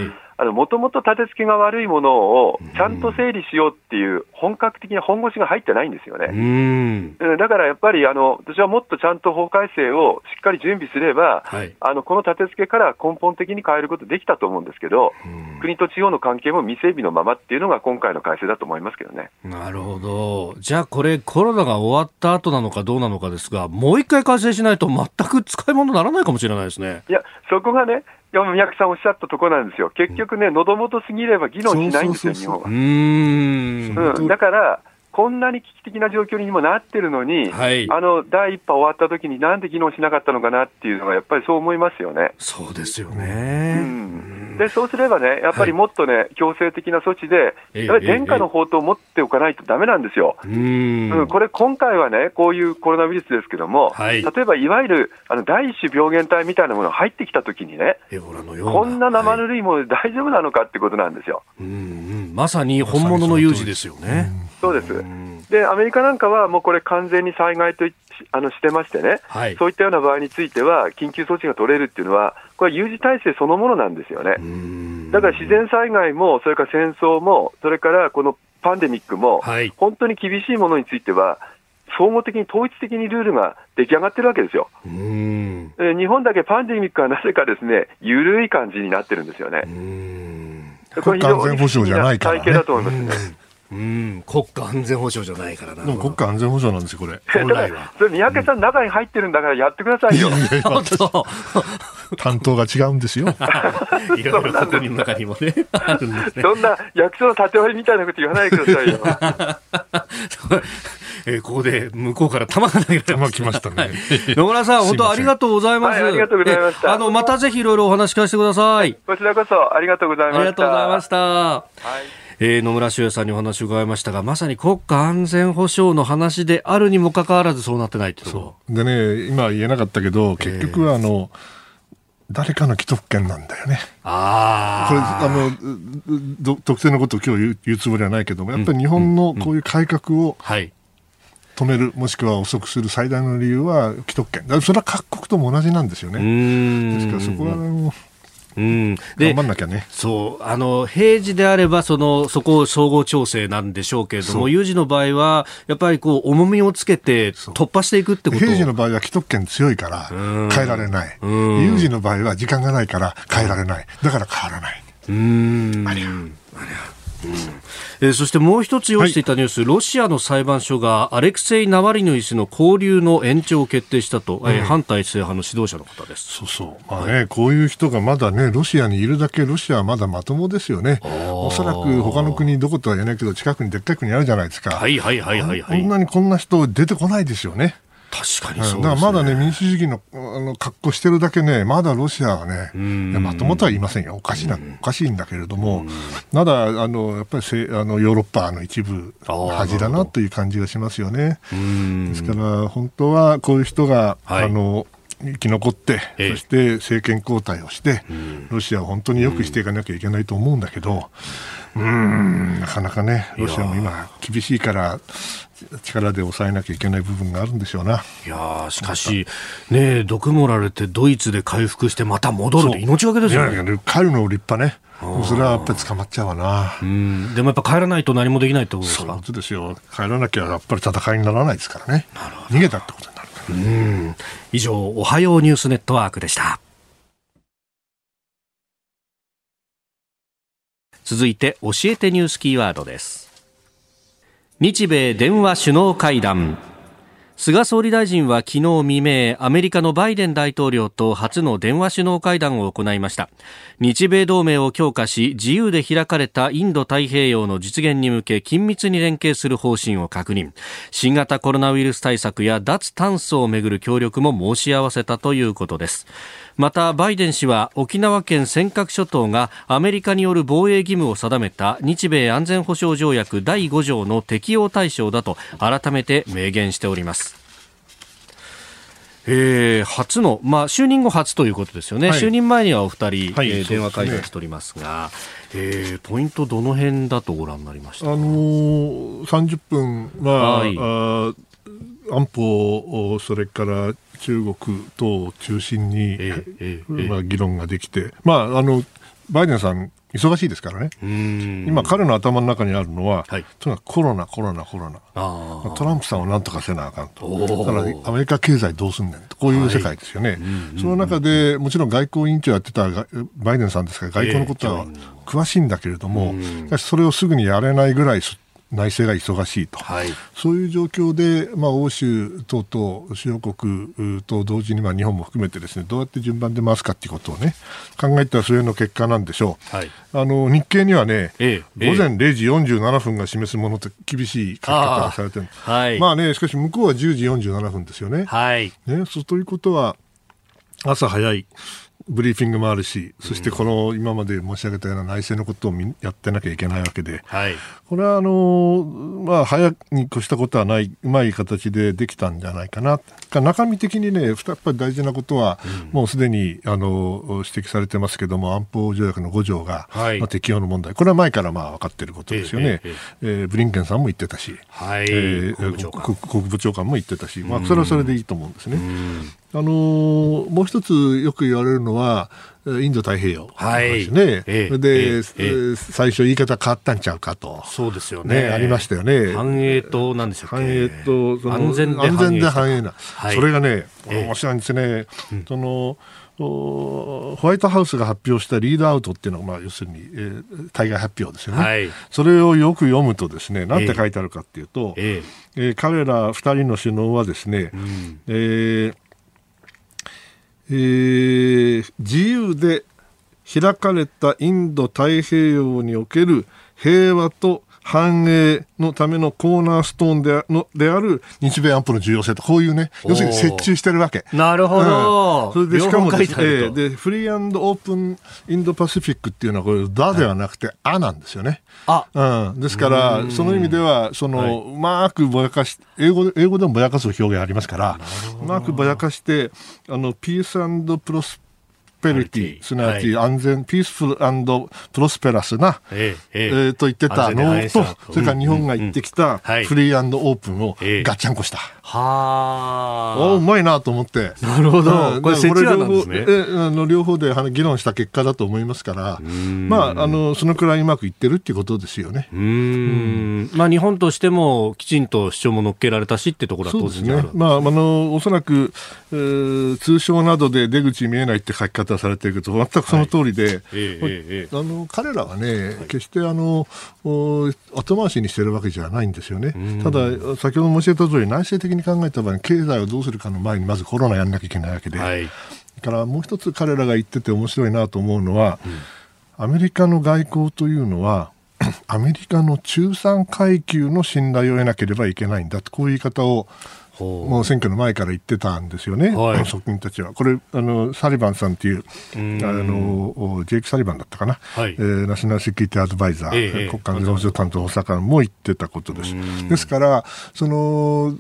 もともと立て付けが悪いものをちゃんと整理しようっていう本格的な本腰が入ってないんですよね。だからやっぱりあの、私はもっとちゃんと法改正をしっかり準備すれば、はい、あのこの立て付けから根本的に変えることできたと思うんですけど、国と地方の関係も未整備のままっていうのが今回の改正だと思いますけどね。なるほど。じゃあこれ、コロナが終わった後なのかどうなのかですが、もう一回改正しないと全く使い物にならないかもしれないですね。いや、そこがね、山宮さんおっしゃったところなんですよ、結局ね、喉元すぎれば議論しないんですよ、日本は。うん、だからこんなに危機的な状況にもなってるのに、はい、あの第一波終わった時になんで議論しなかったのかなっていうのが、やっぱりそう思いますよね。そうですよね、うん、でそうすればね、やっぱりもっとね、はい、強制的な措置で、やっぱり殿下の法とを持っておかないとだめなんですよ。うん、これ、今回はね、こういうコロナウイルスですけども、はい、例えばいわゆるあの第一種病原体みたいなものが入ってきたときにね、こんな生ぬるいもので大丈夫なのかってことなんですよ。うん、まさに本物の有事ですよね。そうです。で、アメリカなんかはもうこれ完全に災害とあのしてましてね、はい、そういったような場合については、緊急措置が取れるっていうのは、これは有事体制そのものなんですよね。だから自然災害も、それから戦争も、それからこのパンデミックも、はい、本当に厳しいものについては、総合的に統一的にルールが出来上がってるわけですよ。日本だけパンデミックはなぜかですね、緩い感じになってるんですよね。これ非常に体系だと思いますね。うん、国家安全保障じゃないからな。でも国家安全保障なんですよ、これ。本来は。それ、三宅さん、中に入ってるんだからやってくださいよ。担当が違うんですよ。いろいろ国民の中にもね、あるんですね。そんな役所の縦割りみたいなこと言わないでくださいよ。えー、ここで向こうから玉が投げられま来ましたね。野村さん、本当ありがとうございます。ありがとうございました。あの、またぜひいろいろお話聞かせてください。こちらこそありがとうございました。ありがとうございました。はい。えー、野村修也さんにお話を伺いましたが、まさに国家安全保障の話であるにもかかわらずそうなってないってとでね、今言えなかったけど、結局はあの、誰かの既得権なんだよね。あこれあの特定のことを今日言うつもりはないけども、やっぱり日本のこういう改革を止める、もしくは遅くする最大の理由は既得権。それは各国とも同じなんですよね。ですからそこは、ね、うん、頑張んなきゃね。そうあの平時であればそのそこを総合調整なんでしょうけれども有事の場合はやっぱりこう重みをつけて突破していくってこと。平時の場合は既得権強いから変えられない。有事の場合は時間がないから変えられない。だから変わらない。うん。ありゃ。ありゃ。うんえー、そしてもう一つ用意していたニュース、はい、ロシアの裁判所がアレクセイ・ナワリヌイ氏の交留の延長を決定したと、うん、えー、反体制派の指導者の方です。そうそう、まあね、こういう人がまだね、ロシアにいるだけ、ロシアはまだまともですよね、おそらく他の国、どことは言えないけど、近くにでっかい国あるじゃないですか、はいはいはいはい、はい、こんなにこんな人、出てこないですよね。確かにそう、ね、だからまだね、民主主義のあの格好してるだけね、まだロシアはね、まともとは言いませんよ、おかしいな、おかしいんだけれども、まだあのやっぱりせあのヨーロッパの一部、恥だなという感じがしますよね。ですから、本当はこういう人が、はい、あの生き残って、そして政権交代をして、ロシアを本当によくしていかなきゃいけないと思うんだけど、うん、なかなかね、ロシアも今、厳しいから、力で抑えなきゃいけない部分があるんでしょうな。いやしかし、ね毒盛られてドイツで回復してまた戻るって命がけですよね。帰るの立派ね。それはやっぱり捕まっちゃうわな。うん。でもやっぱ帰らないと何もできないってことですか？そうですよ。帰らなきゃやっぱり戦いにならないですからね。逃げたってことになるから、ね。うん。以上、おはようニュースネットワークでした。続いて、教えてニュースキーワードです。日米電話首脳会談。菅総理大臣は昨日未明アメリカのバイデン大統領と初の電話首脳会談を行いました日米同盟を強化し自由で開かれたインド太平洋の実現に向け緊密に連携する方針を確認新型コロナウイルス対策や脱炭素をめぐる協力も申し合わせたということですまたバイデン氏は沖縄県尖閣諸島がアメリカによる防衛義務を定めた日米安全保障条約第5条の適用対象だと改めて明言しております。えー、初の、まあ、就任後初ということですよね、はい、就任前にはお二人、はい、えー、電話会談しておりますが、すね、えー、ポイント、どの辺だとご覧になりました、あのー、30分は、はい、あ安保、それから中国等を中心に、えーえー、まあ、議論ができて、まあ、あのバイデンさん、忙しいですからね、今、彼の頭の中にあるのは、はい、とにかくコロナ、コロナ、コロナ、トランプさんをなんとかせなあかんと、だからアメリカ経済どうすんねんと、こういう世界ですよね、はい、その中でもちろん外交委員長やってたバイデンさんですから、外交のことは詳しいんだけれども、しかしそれをすぐにやれないぐらい内政が忙しいと、はい、そういう状況で、まあ、欧州等々、主要国と同時に、まあ、日本も含めてですねどうやって順番で回すかということをね考えたそれの結果なんでしょう、はい、あの日経にはね、ええ、午前0時47分が示すものって厳しい書き方がされてる。はい、まあね、しかし向こうは10時47分ですよね。はい。ねそうということは朝早いブリーフィングもあるし、そしてこの今まで申し上げたような内政のことをやってなきゃいけないわけで、はい、これはあの、まあ、早に越したことはない、うまい形でできたんじゃないかな。中身的にね、やっぱり大事なことは、うん、もうすでにあの指摘されてますけども、安保条約の5条が、はい、まあ、適用の問題、これは前からまあ分かっていることですよね。ええええ。ー、ブリンケンさんも言ってたし、はい。えー、国務長官。も言ってたし、まあ、それはそれでいいと思うんですね。うんあのー、もう一つよく言われるのは、インド太平洋ですね、はい、で、最初、言い方変わったんちゃうかと、そうですよね、ねありましたよね、繁栄と、なんでしょう繁栄と安全で安全で繁栄な、はい、それがね、面白いんですね。そのホワイトハウスが発表したリードアウトっていうのは、まあ、要するに、えー、対外発表ですよね、はい、それをよく読むとですねなんて書いてあるかっていうと、えー、えー、彼ら2人の首脳はですね、うん、えーえー、自由で開かれたインド太平洋における平和と繁栄のためのコーナーストーンでのである日米安保の重要性と、こういうね、要するに折衷してるわけ。なるほど。うん、それで、しかもですね、で、フリーオープンインドパシフィックっていうのは、これ、だではなくて、あなんですよね。あ、うん。ですから、その意味では、その、はい、うまくぼやかし、英語で、英語でもぼやかす表現ありますから、うまくぼやかして、あの、ピースプロスペリティ、すなわち安全、ピースフルプロスペラスな、えええと言ってたのと、それから日本が言ってきたフリーオープンをガッチャンコした。はあ。うまいなと思って。なるほど。これ、これ両方、え、あの、両方で議論した結果だと思いますから、まあ、あの、そのくらいうまくいってるっていうことですよね。うん。まあ、日本としても、きちんと主張も乗っけられたしってところは当然ね。まあ、あの、おそらく、えー、通称などで出口見えないって書き方されてるけど、全くその通りで、はい。えー、あの、彼らはね、決してあの、後回しにしてるわけじゃないんですよね。ただ、先ほど申し上げた通り、内政的に考えた場合、経済をどうするかの前に、まずコロナやんなきゃいけないわけで、はい、からもう一つ彼らが言ってて面白いなと思うのは、うん、アメリカの外交というのは、アメリカの中産階級の信頼を得なければいけないんだと、こういう言い方をもう選挙の前から言ってたんですよね、はい、側近たちは。これあの、サリバンさんっていう、あのジェイク・サリバンだったかな、はい、えー、ナショナルセキュリティアドバイザー、えー、国家安全保障担当補佐官も言ってたことです。ですから、その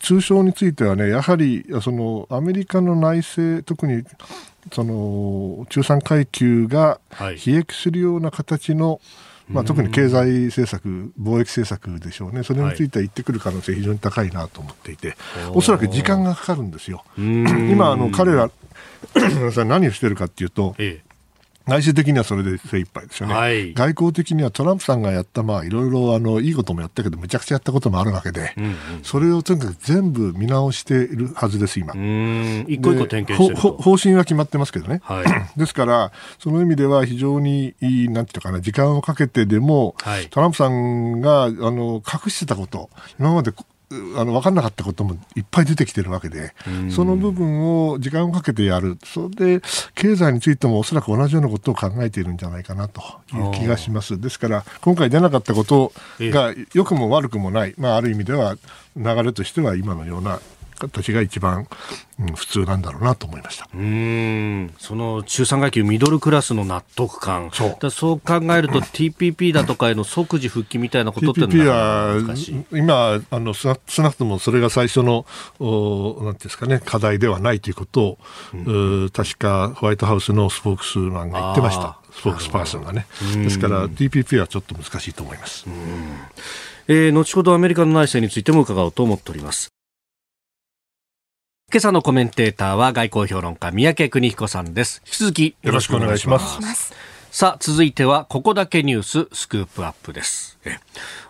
通称についてはね、やはりそのアメリカの内政、特にその中産階級が悲劇するような形の、はいまあ、特に経済政策、貿易政策でしょうね、それについては言ってくる可能性、非常に高いなと思っていて、はい、おそらく時間がかかるんですよ。今あの彼ら 何をしてるかっていうと、ええ内政的にはそれで精一杯ですよね、はい、外交的にはトランプさんがやった、まあ、いろいろあのいいこともやったけど、めちゃくちゃやったこともあるわけで、うんうん、それをとにかく全部見直しているはずです、今。一個一個点検してる方針は決まってますけどね、はい、ですから、その意味では非常にいい、なんていうかな、時間をかけてでも、はい、トランプさんがあの隠してたこと、今まであの分かんなかったこともいっぱい出てきてるわけで、その部分を時間をかけてやる、それで経済についてもおそらく同じようなことを考えているんじゃないかなという気がします。ですから、今回出なかったことが良くも悪くもない、まあ、ある意味では流れとしては今のような形が一番、うん、普通なんだろうなと思いました。うん。その中産階級ミドルクラスの納得感。そう。そう考えると TPP だとかへの即時復帰みたいなことって TPP は今あの少なくともそれが最初のおなんですかね課題ではないということを、うん、確かホワイトハウスのスポークスマンが言ってました。スポークスパーソンがね。ですから TPP はちょっと難しいと思います。えー、後ほどアメリカの内政についても伺おうと思っております。今朝のコメンテーターは外交評論家三宅邦彦さんです。引き続きよろしくお願いします。さあ、続いてはここだけニューススクープアップです。え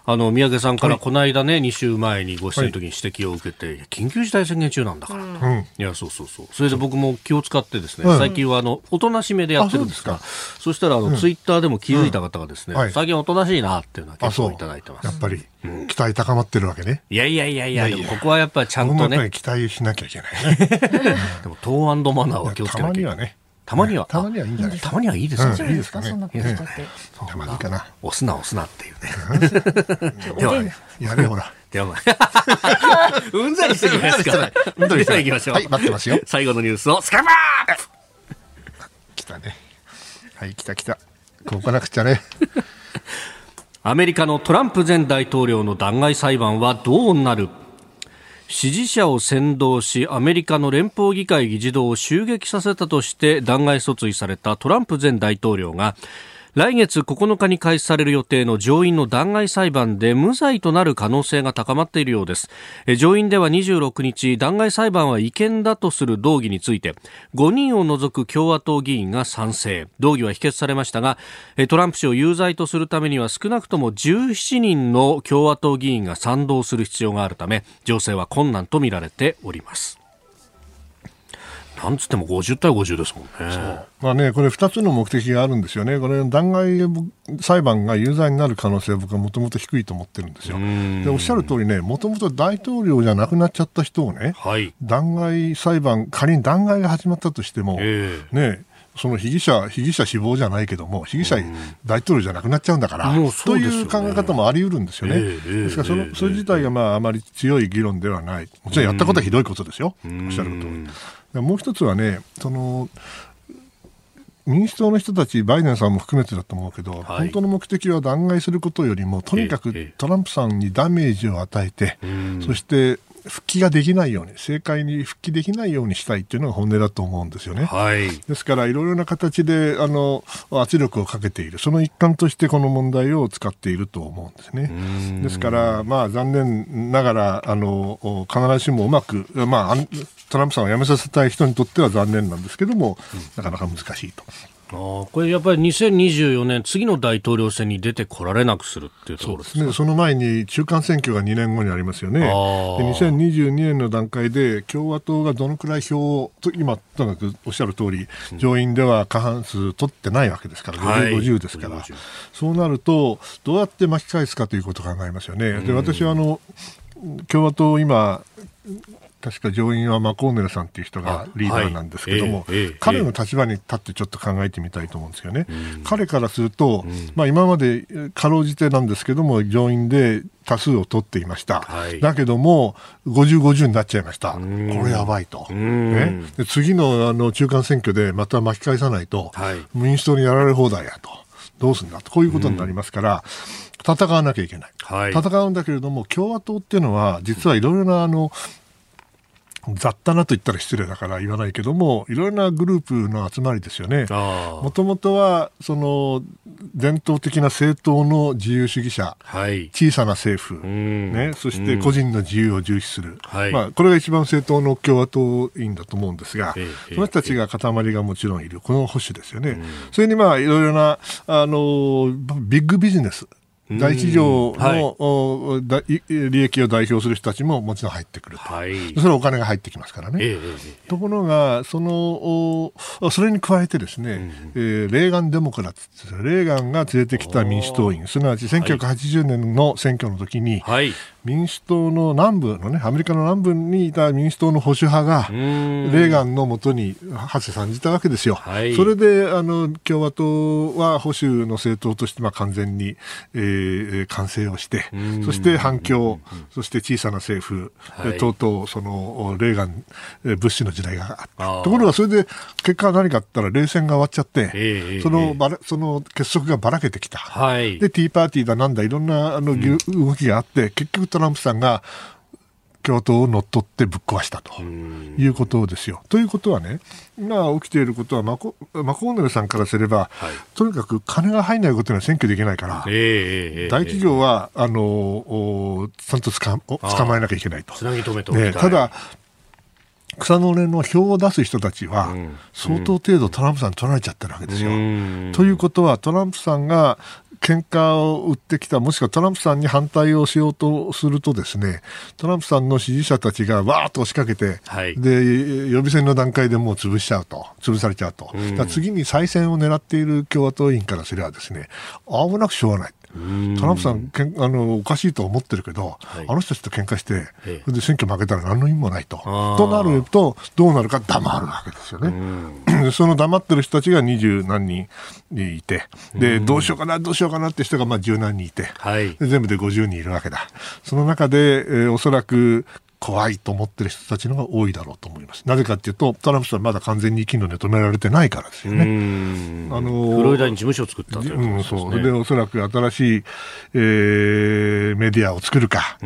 あの宮家さんからこの間ね、はい、2週前にご出演の時に指摘を受けて、はい、緊急事態宣言中なんだから、うん、いやそうそうそう。それで僕も気を使ってですね、最近はあのおとなしめでやってるんですがそしたらあの、うん、ツイッターでも気づいた方がですね、うん、最近おとなしいなっていうのは結構いただいてます。やっぱり、期待高まってるわけね。いやいやいやいやここはやっぱりちゃんとね。期待しなきゃいけないね。でもトーンマナーは気をつけなきゃいけない。たまには、たまにはいいんじゃない？たまにはいいですね。いいですか？ね？たまにかな。押すな押すなっていうね。では、やれほら。では、うんざりしてきますから。うんざりしてきましょう。はい、待ってますよ。最後のニュースをスカバー来たね。はい、来た来た。ここなくちゃね。アメリカのトランプ前大統領の弾劾裁判はどうなる？支持者を扇動しアメリカの連邦議会議事堂を襲撃させたとして弾劾訴追されたトランプ前大統領が来月9日に開始される予定の上院の弾劾裁判で無罪となる可能性が高まっているようです。上院では26日弾劾裁判は違憲だとする動議について5人を除く共和党議員が賛成。動議は否決されましたがトランプ氏を有罪とするためには少なくとも17人の共和党議員が賛同する必要があるため情勢は困難とみられております。なんつっても50対50ですもんね。まあね、これ2つの目的があるんですよね。これ、弾劾裁判が有罪になる可能性は僕はもともと低いと思ってるんですよ。で、おっしゃる通りね、もともと大統領じゃなくなっちゃった人をね、はい、弾劾裁判、仮に弾劾が始まったとしても、えー、ね、その被疑者、被疑者死亡じゃないけども、被疑者大統領じゃなくなっちゃうんだから、うという考え方もあり得るんですよね。ですからその、それ自体がまああまり強い議論ではない。もちろんやったことはひどいことですよ。おっしゃる通り。もう一つはね、その民主党の人たち、バイデンさんも含めてだと思うけど、はい、本当の目的は弾劾することよりも、とにかくトランプさんにダメージを与えて、そして復帰ができないように、政界に復帰できないようにしたいっていうのが本音だと思うんですよね。はい、ですから、いろいろな形であの圧力をかけている、その一環としてこの問題を使っていると思うんですね。ですから、まあ、残念ながらあの、必ずしもうまく、まあ、トランプさんを辞めさせたい人にとっては残念なんですけども、なかなか難しいと。あこれやっぱり2024年、次の大統領選に出てこられなくするっていうところですね、その前に中間選挙が2年後にありますよね、で2022年の段階で共和党がどのくらい票を、今、とにかくおっしゃる通り、上院では過半数取ってないわけですから、50、50ですから、そうなると、どうやって巻き返すかということを考えますよね。で私はあの共和党今確か上院はマコーネルさんっていう人がリーダーなんですけども、はいえー、彼の立場に立ってちょっと考えてみたいと思うんですよね。彼からすると、まあ、今までかろうじてなんですけども、上院で多数を取っていました。はい、だけども、50、50になっちゃいました。これやばいと。ね、で次のあの中間選挙でまた巻き返さないと、はい、民主党にやられ放題やと。どうすんだと。こういうことになりますから、戦わなきゃいけない、はい、戦うんだけれども共和党っていうのは実はいろいろなあの雑多なと言ったら失礼だから言わないけどもいろいろなグループの集まりですよね。もともとはその伝統的な政党の自由主義者、はい、小さな政府、ね、そして個人の自由を重視する、まあ、これが一番政党の共和党員だと思うんですが、その人たちが塊がもちろんいるこの保守ですよね。それにまあいろいろなあのビッグビジネス大企業の、はい、利益を代表する人たちももちろん入ってくると、はい、それはお金が入ってきますからね。えー、ところがその、それに加えてですね、うん、えー、レーガン・デモクラッツレーガンが連れてきた民主党員、すなわち1980年の選挙の時に、はい、民主党の南部のね、アメリカの南部にいた民主党の保守派が、レーガンのもとに発生さんじたわけですよ。はい、それで、あの、共和党は保守の政党として、まあ、完全に、えー、完成をして、そして反共、そして小さな政府、はい、とうとう、その、レーガン、ブッシュの時代があった。ところが、それで、結果は何かあったら、冷戦が終わっちゃって、えー、その、ばら、その結束がばらけてきた。はい、で、ティーパーティーだなんだ、いろんな、あの、うん、動きがあって、結局トランプさんが、共和党を乗っ取ってぶっ壊したということですよ。ということはね、今起きていることはマコ、マコーネルさんからすれば、はい、とにかく金が入らないことには選挙できないから、えー、大企業は、あのちゃんとつか捕まえなきゃいけないと。つなぎ止めと、ね、ただ草の根の票を出す人たちは、相当程度トランプさんに取られちゃってるわけですよ。ということは、トランプさんが喧嘩を売ってきた、もしくはトランプさんに反対をしようとするとですね、トランプさんの支持者たちがわーっと押しかけて、はい、で、予備選の段階でもう潰しちゃうと、潰されちゃうと。次に再選を狙っている共和党員からすればですね、危なくしょうがない。トランプさんけんあのおかしいと思ってるけど、はい、あの人たちと喧嘩して、それで選挙負けたら何の意味もないと。となると、どうなるか黙るわけですよね。その黙ってる人たちが二十何人いて、で、どうしようかな、どうしようかなって人がまあ十何人いて、はい、全部で50人いるわけだ。その中で、えー、おそらく怖いと思ってる人たちのが多いだろうと思います。なぜかというと、トランプさんまだ完全に生きるので止められてないからですよね。あのフロリダに事務所を作ったということですね。うん、そう。で、おそらく新しい、えー、メディアを作るか、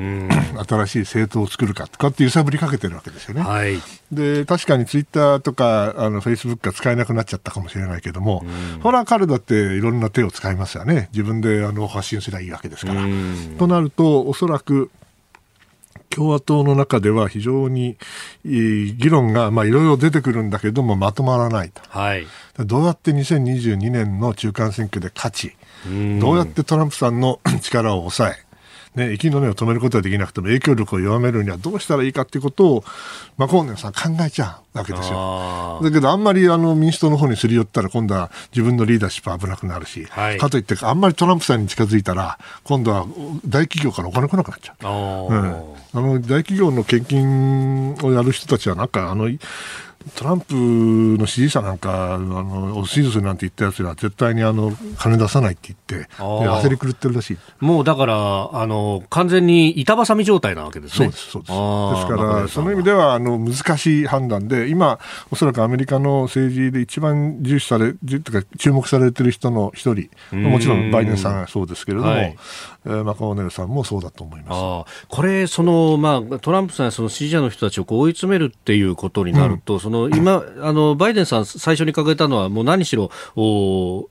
新しい政党を作るかとかって揺さぶりかけてるわけですよね。はい。で、確かにツイッターとか、あの、フェイスブックが使えなくなっちゃったかもしれないけども、ほら、彼だっていろんな手を使いますよね。自分であの発信すればいいわけですから。となると、おそらく、共和党の中では非常に議論がいろいろ出てくるんだけどもまとまらないと、はい、どうやって2022年の中間選挙で勝ちどうやってトランプさんの 力を抑えね、息の根を止めることはできなくても影響力を弱めるにはどうしたらいいかということを、マコーネンさん考えちゃうわけですよ。だけどあんまりあの民主党の方にすり寄ったら今度は自分のリーダーシップ危なくなるし、はい、かといってあんまりトランプさんに近づいたら今度は大企業からお金来なくなっちゃう。うん、あの大企業の献金をやる人たちはなんかあのトランプの支持者なんか、あの、支持するなんて言ったやつは絶対にあの、金出さないって言って、焦り狂ってるらしい。もうだから、あの、完全に板挟み状態なわけですね。そうです、そうです。ですから、その意味では、あの、難しい判断で、今、おそらくアメリカの政治で一番重視され、とか注目されてる人の一人、もちろんバイデンさんはそうですけれども、はいえー、マカオネルさんもそうだと思います。これ、そのまあ、トランプさんその支持者の人たちを追い詰めるっていうことになると、うん、その今あの、バイデンさん、最初に掲げたのは、もう何しろを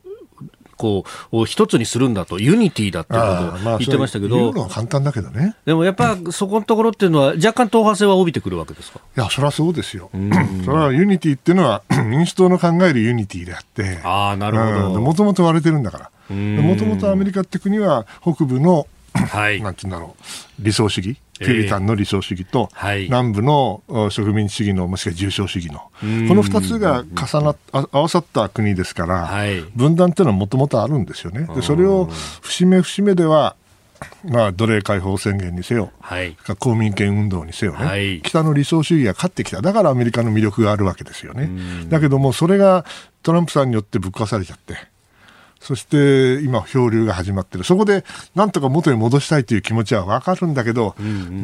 こう一つにするんだと、 unity だっていうことを言ってましたけど、まあ、簡単だけどね。でもやっぱそこのところっていうのは、若干党派性は帯びてくるわけですか？いや、それはそうですよ。それは unity っていうのは、民主党の考える unity であって、あなるほど。もともと割れてるんだから、もともとアメリカって国は、北部の、はい、なんていうんだろう、理想主義。ピュリタンの理想主義と、えーはい、南部の植民地主義のもしくは重商主義の。この2つが重なっ合わさった国ですから、はい、分断っていうのはもともとあるんですよね。でそれを節目節目ではまあ、奴隷解放宣言にせよ、はい、公民権運動にせよね、はい、北の理想主義が勝ってきた、だからアメリカの魅力があるわけですよね。だけども、それがトランプさんによってぶっ壊されちゃって、そして今、漂流が始まってる、そこでなんとか元に戻したいという気持ちは分かるんだけど、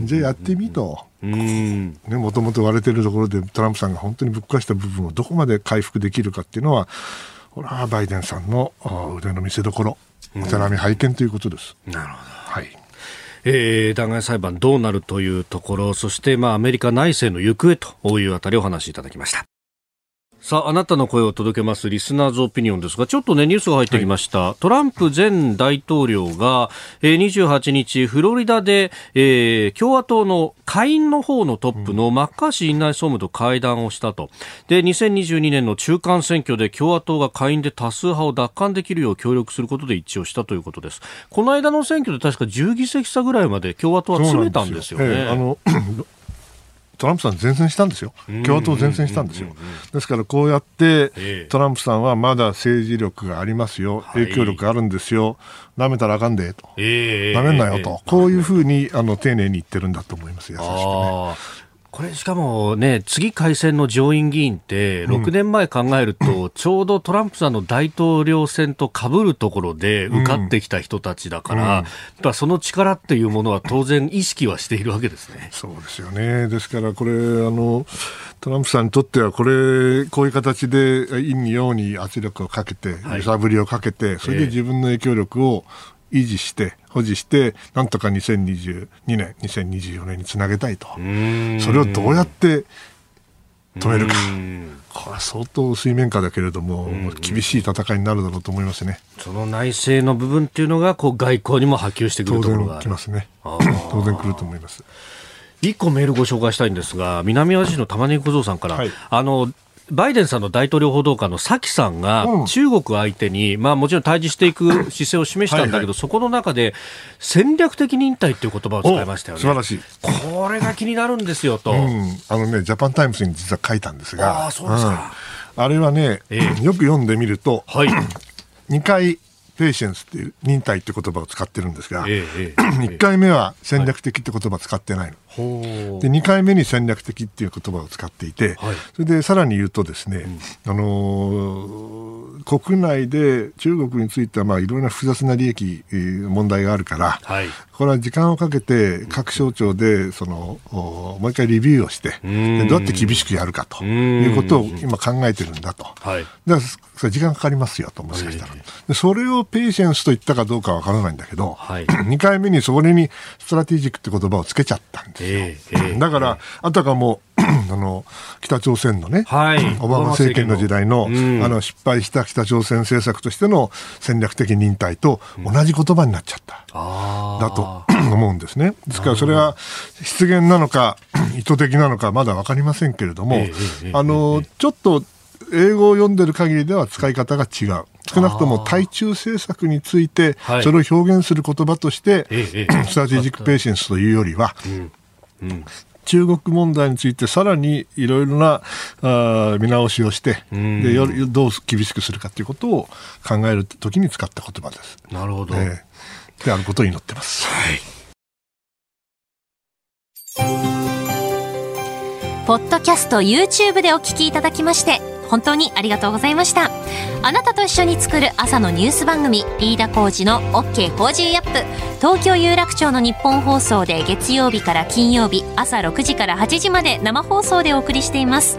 じゃあやってみと、もともと割れてるところでトランプさんが本当にぶっ壊した部分をどこまで回復できるかっていうのは、これはバイデンさんの腕の見せ所、お手並み拝見ということです。なるほど。はい。えー、弾劾裁判どうなるというところ、そして、まあ、アメリカ内政の行方というあたりお話しいただきました。さあ、あなたの声を届けますリスナーズオピニオンですが、ちょっとね、ニュースが入ってきました。はい、トランプ前大統領が、えー、28日、フロリダで、えー、共和党の下院の方のトップのマッカーシー院内総務と会談をしたと。で、2022年の中間選挙で共和党が下院で多数派を奪還できるよう協力することで一致をしたということです。この間の選挙で確か10議席差ぐらいまで共和党は詰めたんですよね。トランプさん前線したんですよ。共和党前線したんですよ。ですからこうやって、トランプさんはまだ政治力がありますよ。影響力があるんですよ。舐めたらあかんで、と。舐めんなよと。こういうふうに、あの、丁寧に言ってるんだと思います。優しくね。これしかもね、次改選の上院議員って、6年前考えると、ちょうどトランプさんの大統領選とかぶるところで受かってきた人たちだから、うん、その力っていうものは当然意識はしているわけですね。そうですよね。ですからこれ、あの、トランプさんにとっては、これ、こういう形で、陰に陽に圧力をかけて、揺さぶりをかけて、それで自分の影響力を維持して、保持して、なんとか2022年、2024年につなげたいと。それをどうやって止めるか。これは相当水面下だけれども、厳しい戦いになるだろうと思いますね。その内政の部分っていうのが、こう外交にも波及してくるところが当然来ますね。当然来ると思います。一個メールご紹介したいんですが、南アジアの玉ねぎ小僧さんから、はい、あの、バイデンさんの大統領報道官のサキさんが、中国相手に、まあ、もちろん対峙していく 姿勢を示したんだけど、はいはい、そこの中で戦略的忍耐という言葉を使いましたよね。素晴らしい。これが気になるんですよと。うん、あのね、ジャパンタイムズに実は書いたんですが、あそうですか、うん、あれはね、えー、よく読んでみると、はい、2回 patience っていう忍耐って言葉を使ってるんですが、ええ、1回目は戦略的って言葉を使ってないの。はい、で2回目に戦略的っていう言葉を使っていて、はい、それでさらに言うとですね、うん、あのー、国内で中国についてはまあいろいろな複雑な利益、えー、問題があるから、はい、これは時間をかけて各省庁でそのもう一回レビューをしてでどうやって厳しくやるかということを今考えてるんだと。はい、だからそれ時間かかりますよと、もしかしたら。でそれをペーシェンスと言ったかどうかわからないんだけど、はい、2回目にそれにストラテジックって言葉をつけちゃったんですよ。だから、あたかも、あの北朝鮮のね、はい、オバマ政権の時代の,、あの失敗した北朝鮮政策としての戦略的忍耐と同じ言葉になっちゃった、うん、だと 思うんですね。ですからそれは失言なのか 意図的なのかまだ分かりませんけれども、あのちょっと英語を読んでる限りでは使い方が違う。少なくとも対中政策について、それを表現する言葉として、strategic patience というよりは、中国問題についてさらにいろいろなあ見直しをして、でよどう厳しくするかということを考えるときに使った言葉です。なるほど。えー、であることを祈ってます。はい。ポッドキャスト YouTube でお聞きいただきまして本当にありがとうございました。あなたと一緒に作る朝のニュース番組飯田浩二の OK コージーアップ。東京有楽町の日本放送で月曜日から金曜日朝6時から8時まで生放送でお送りしています。